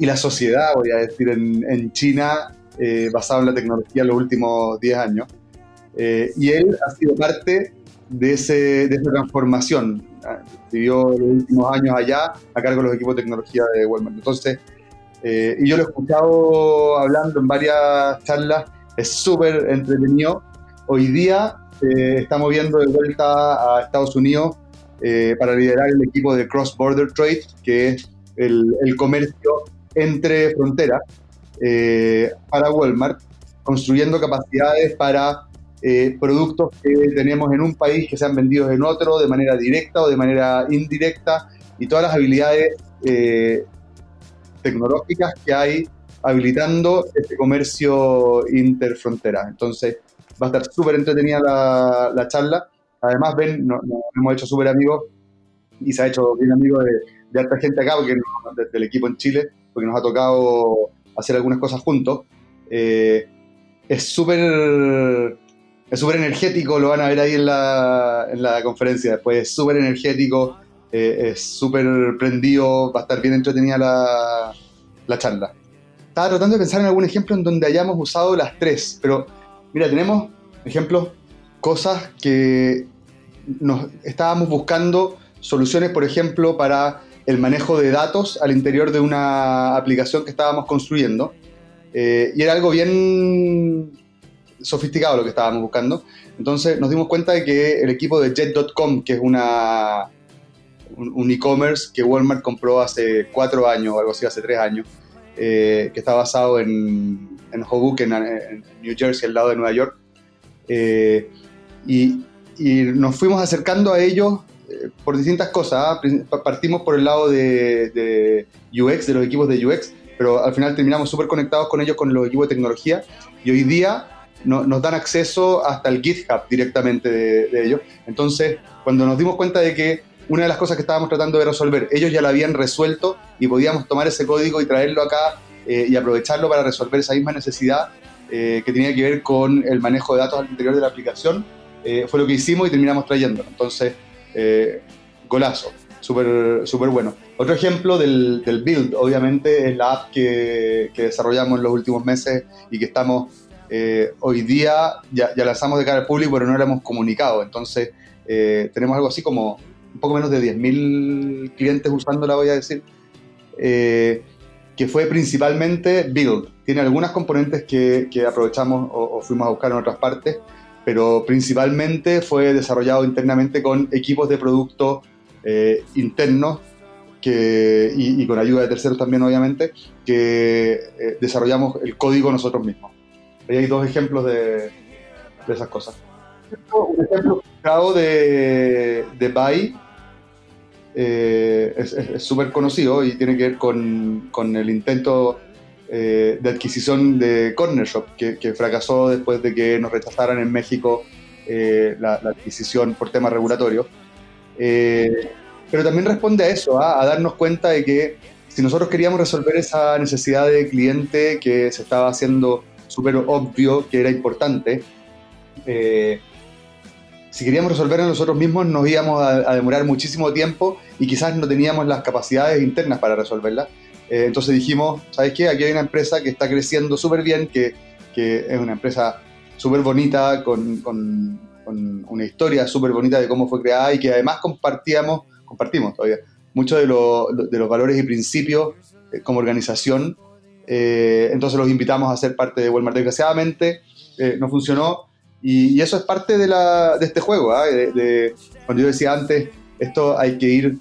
y la sociedad, voy a decir, en, en China, eh, basado en la tecnología en los últimos 10 años. Eh, y él ha sido parte de, ese, de esa transformación. Vivió los últimos años allá a cargo de los equipos de tecnología de Walmart. Entonces, eh, y yo lo he escuchado hablando en varias charlas, es súper entretenido. Hoy día estamos viendo de vuelta a Estados Unidos para liderar el equipo de Cross Border Trade, que es el, el comercio entre fronteras eh, para Walmart, construyendo capacidades para eh, productos que tenemos en un país que sean vendidos en otro de manera directa o de manera indirecta y todas las habilidades eh, tecnológicas que hay habilitando este comercio interfrontera. Entonces va a estar súper entretenida la, charla. Además, ven, nos, hemos hecho súper amigos y se ha hecho bien amigo de, de gente acá, porque del equipo en Chile, porque nos ha tocado hacer algunas cosas juntos. Eh, es súper es súper energético, lo van a ver ahí en la, en la conferencia después, es súper energético, eh, es súper prendido, va a estar bien entretenida la, la charla. Estaba tratando de pensar en algún ejemplo en donde hayamos usado las tres, pero mira, tenemos ejemplos, cosas que nos estábamos buscando soluciones, por ejemplo, para el manejo de datos al interior de una aplicación que estábamos construyendo. Eh, y era algo bien sofisticado lo que estábamos buscando. Entonces nos dimos cuenta de que el equipo de Jet.com, que es una, un, e-commerce que Walmart compró hace cuatro años o algo así, hace tres años, eh, que está basado en, en Hoboken, en, New Jersey, al lado de Nueva York. Eh, y, y, nos fuimos acercando a ellos por distintas cosas. ¿ah? Partimos por el lado de, UX, de los equipos de UX, pero al final terminamos súper conectados con ellos, con los equipos de tecnología, y hoy día nos dan acceso hasta el GitHub directamente de, ellos. Entonces, cuando nos dimos cuenta de que una de las cosas que estábamos tratando de resolver, ellos ya la habían resuelto y podíamos tomar ese código y traerlo acá eh, y aprovecharlo para resolver esa misma necesidad eh, que tenía que ver con el manejo de datos al interior de la aplicación, eh, fue lo que hicimos y terminamos trayendo. Entonces, eh, golazo, súper super bueno. Otro ejemplo del, build, obviamente, es la app que, desarrollamos en los últimos meses y que estamos eh, hoy día, ya, lanzamos de cara al público, pero no la hemos comunicado. Entonces, eh, tenemos algo así como un poco menos de 10.000 clientes usándola, voy a decir, que fue principalmente build. Tiene algunas componentes que, aprovechamos o fuimos a buscar en otras partes, pero principalmente fue desarrollado internamente con equipos de producto eh, internos que, y, con ayuda de terceros también, obviamente, que eh, desarrollamos el código nosotros mismos. Ahí hay dos ejemplos de, de esas cosas. Un ejemplo de, de Buy eh, es súper conocido y tiene que ver con, con el intento eh, de adquisición de Corner Shop, que, fracasó después de que nos rechazaran en México eh, la, adquisición por temas regulatorios. Eh, pero también responde a eso, ¿ah? a darnos cuenta de que si nosotros queríamos resolver esa necesidad de cliente que se estaba haciendo súper obvio que era importante, si queríamos resolverla nosotros mismos nos íbamos a, a, demorar muchísimo tiempo y quizás no teníamos las capacidades internas para resolverla. Eh, entonces dijimos, ¿sabes qué? Aquí hay una empresa que está creciendo súper bien, que, que, es una empresa súper bonita, con, con, una historia súper bonita de cómo fue creada y que además compartíamos, compartimos todavía, muchos de, de los valores y principios eh, como organización. Eh, entonces los invitamos a ser parte de Walmart. Desgraciadamente no funcionó y, eso es parte de, la, de este juego. ¿ah? de, cuando yo decía antes, esto hay que ir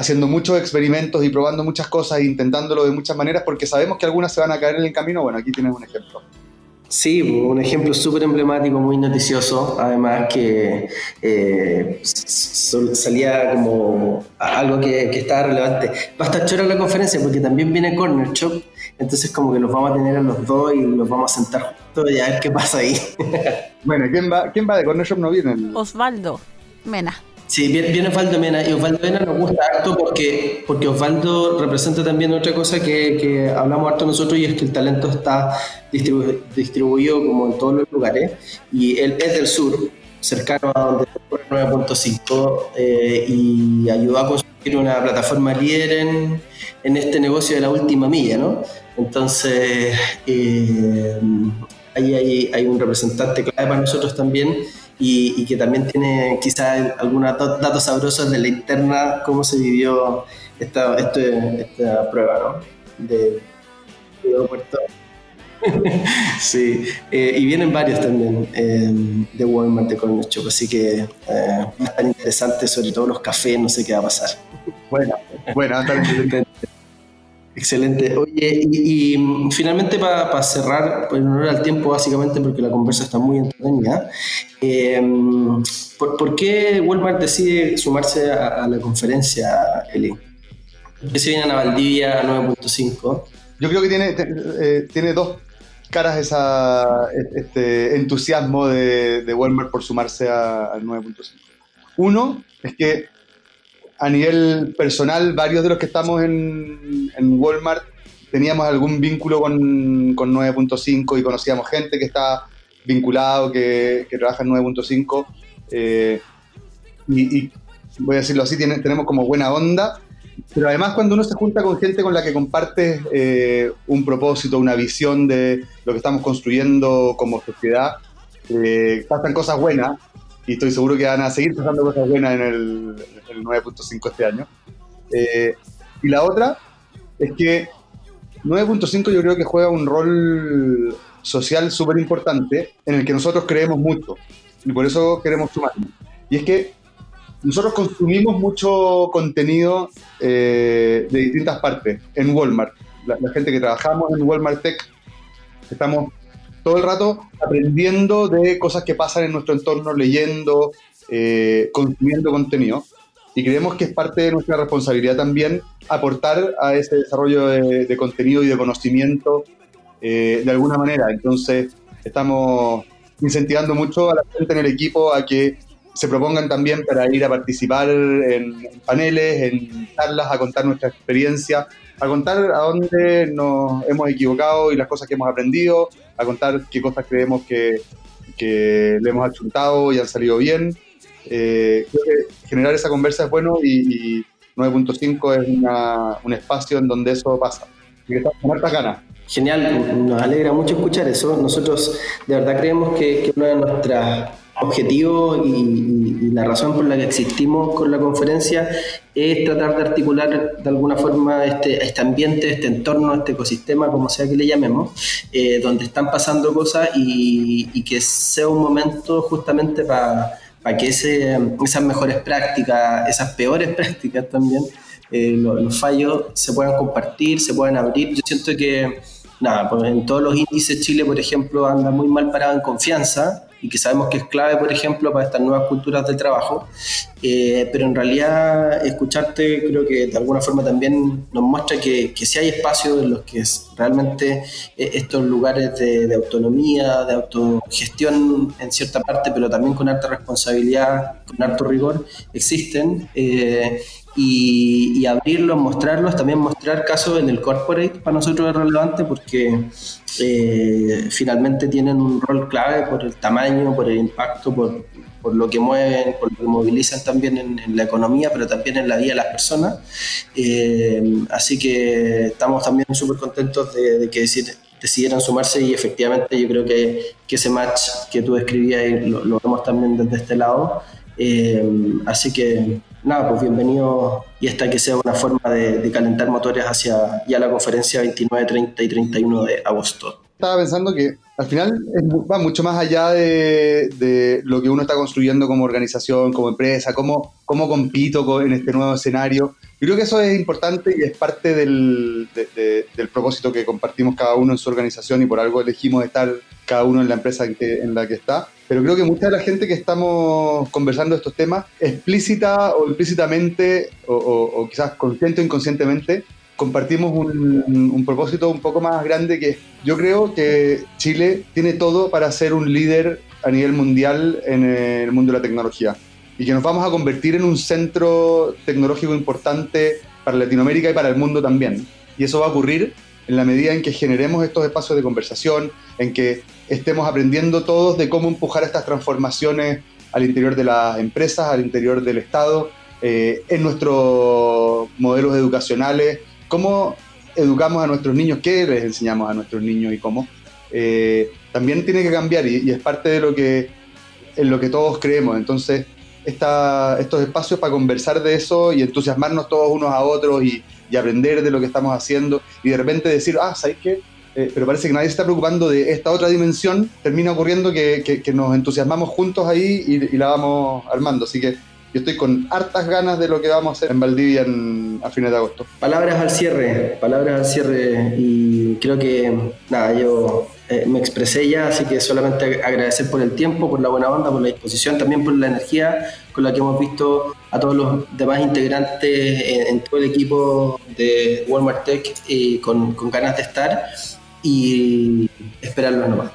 haciendo muchos experimentos y probando muchas cosas e intentándolo de muchas maneras porque sabemos que algunas se van a caer en el camino. Bueno, aquí tienes un ejemplo. Sí, un ejemplo súper emblemático, muy noticioso, además que eh, salía como algo que, que, estaba relevante. Va a estar chora la conferencia porque también viene Corner Shop, entonces como que los vamos a tener a los dos y los vamos a sentar juntos y a ver qué pasa ahí. bueno, ¿quién va, quién va de Corner Shop? No viene. Osvaldo Mena. Sí, viene, Osvaldo Mena y Osvaldo Mena nos gusta harto porque, porque Osvaldo representa también otra cosa que, que hablamos harto nosotros y es que el talento está distribuido como en todos los lugares y él es del sur, cercano a donde está 9.5 eh, y ayudó a construir una plataforma líder en, en, este negocio de la última milla, ¿no? Entonces, eh, ahí hay, hay un representante clave para nosotros también y, que también tiene quizás algunos datos sabrosos de la interna, cómo se vivió esta, este, esta prueba ¿no? de, aeropuerto. sí, eh, y vienen varios también eh, de Walmart de Corner Shop, así que eh, tan interesante, sobre todo los cafés, no sé qué va a pasar. Bueno, bueno, Excelente. Oye, y, finalmente para cerrar, por honor al tiempo, básicamente porque la conversa está muy entretenida, eh, ¿por, qué Walmart decide sumarse a, la conferencia, Eli? ¿Por qué se vienen a Valdivia a 9.5? Yo creo que tiene, eh, tiene dos caras esa, este entusiasmo de, Walmart por sumarse al 9.5. Uno es que a nivel personal, varios de los que estamos en, Walmart teníamos algún vínculo con, 9.5 y conocíamos gente que está vinculado, que, trabaja en 9.5. Eh, y, voy a decirlo así, tenemos como buena onda. Pero además cuando uno se junta con gente con la que comparte eh, un propósito, una visión de lo que estamos construyendo como sociedad, eh, pasan cosas buenas y estoy seguro que van a seguir pasando cosas buenas en el, 9.5 este año. Eh, y la otra es que 9.5 yo creo que juega un rol social súper importante en el que nosotros creemos mucho y por eso queremos sumarnos. Y es que nosotros consumimos mucho contenido eh, de distintas partes en Walmart. La, la, gente que trabajamos en Walmart Tech estamos todo el rato aprendiendo de cosas que pasan en nuestro entorno, leyendo, eh, consumiendo contenido. Y creemos que es parte de nuestra responsabilidad también aportar a ese desarrollo de, contenido y de conocimiento eh, de alguna manera. Entonces, estamos incentivando mucho a la gente en el equipo a que se propongan también para ir a participar en paneles, en charlas, a contar nuestra experiencia, a contar a dónde nos hemos equivocado y las cosas que hemos aprendido, a contar qué cosas creemos que, que le hemos achuntado y han salido bien. Eh, creo que generar esa conversa es bueno y, 9.5 es una, un espacio en donde eso pasa. Y que estamos con harta ganas. Genial, nos alegra mucho escuchar eso. Nosotros de verdad creemos que una de nuestras objetivo y, la razón por la que existimos con la conferencia es tratar de articular de alguna forma este, este ambiente, este entorno, este ecosistema, como sea que le llamemos, eh, donde están pasando cosas y, que sea un momento justamente para que ese, esas mejores prácticas, esas peores prácticas también, eh, los, fallos se puedan compartir, se puedan abrir. Yo siento que, nada, pues en todos los índices Chile, por ejemplo, anda muy mal parado en confianza y que sabemos que es clave, por ejemplo, para estas nuevas culturas de trabajo. Eh, pero en realidad, escucharte creo que de alguna forma también nos muestra que, que sí hay espacios en los que realmente eh, estos lugares de, autonomía, de autogestión en cierta parte, pero también con alta responsabilidad, con alto rigor, existen. Eh, y, abrirlos, mostrarlos, también mostrar casos en el corporate para nosotros es relevante porque eh, finalmente tienen un rol clave por el tamaño, por el impacto, por, por lo que mueven, por lo que movilizan también en, la economía, pero también en la vida de las personas. Eh, así que estamos también súper contentos de, que decidieran sumarse y efectivamente yo creo que, que ese match que tú describías lo, lo vemos también desde este lado. Eh, así que nada, pues bienvenido y esta que sea una forma de, calentar motores hacia ya la conferencia 29, 30 y 31 de agosto. Estaba pensando que al final va mucho más allá de, lo que uno está construyendo como organización, como empresa, cómo, cómo compito en este nuevo escenario. Yo creo que eso es importante y es parte del, del propósito que compartimos cada uno en su organización y por algo elegimos estar cada uno en la empresa en, la que está pero creo que mucha de la gente que estamos conversando estos temas, explícita o implícitamente, o, quizás consciente o inconscientemente, compartimos un, un, propósito un poco más grande que yo creo que Chile tiene todo para ser un líder a nivel mundial en el mundo de la tecnología. Y que nos vamos a convertir en un centro tecnológico importante para Latinoamérica y para el mundo también. Y eso va a ocurrir en la medida en que generemos estos espacios de conversación, en que estemos aprendiendo todos de cómo empujar estas transformaciones al interior de las empresas, al interior del Estado, eh, en nuestros modelos educacionales, cómo educamos a nuestros niños, qué les enseñamos a nuestros niños y cómo. Eh, también tiene que cambiar y, es parte de lo que, en lo que todos creemos. Entonces, esta, estos espacios para conversar de eso y entusiasmarnos todos unos a otros y, y aprender de lo que estamos haciendo y de repente decir, ah, ¿sabes qué? Eh, pero parece que nadie se está preocupando de esta otra dimensión, termina ocurriendo que, que, nos entusiasmamos juntos ahí y, la vamos armando. Así que yo estoy con hartas ganas de lo que vamos a hacer en Valdivia a fines de agosto. Palabras al cierre, palabras al cierre y creo que nada, yo eh, me expresé ya, así que solamente agradecer por el tiempo, por la buena onda, por la disposición, también por la energía con la que hemos visto a todos los demás integrantes en, todo el equipo de Walmart Tech y con, con ganas de estar y esperarlo nomás.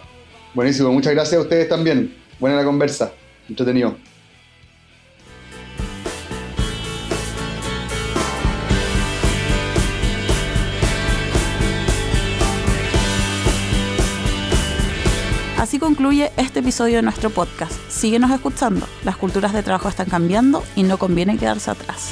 Buenísimo, muchas gracias a ustedes también. Buena la conversa, entretenido. Así concluye este episodio de nuestro podcast. Síguenos escuchando. Las culturas de trabajo están cambiando y no conviene quedarse atrás.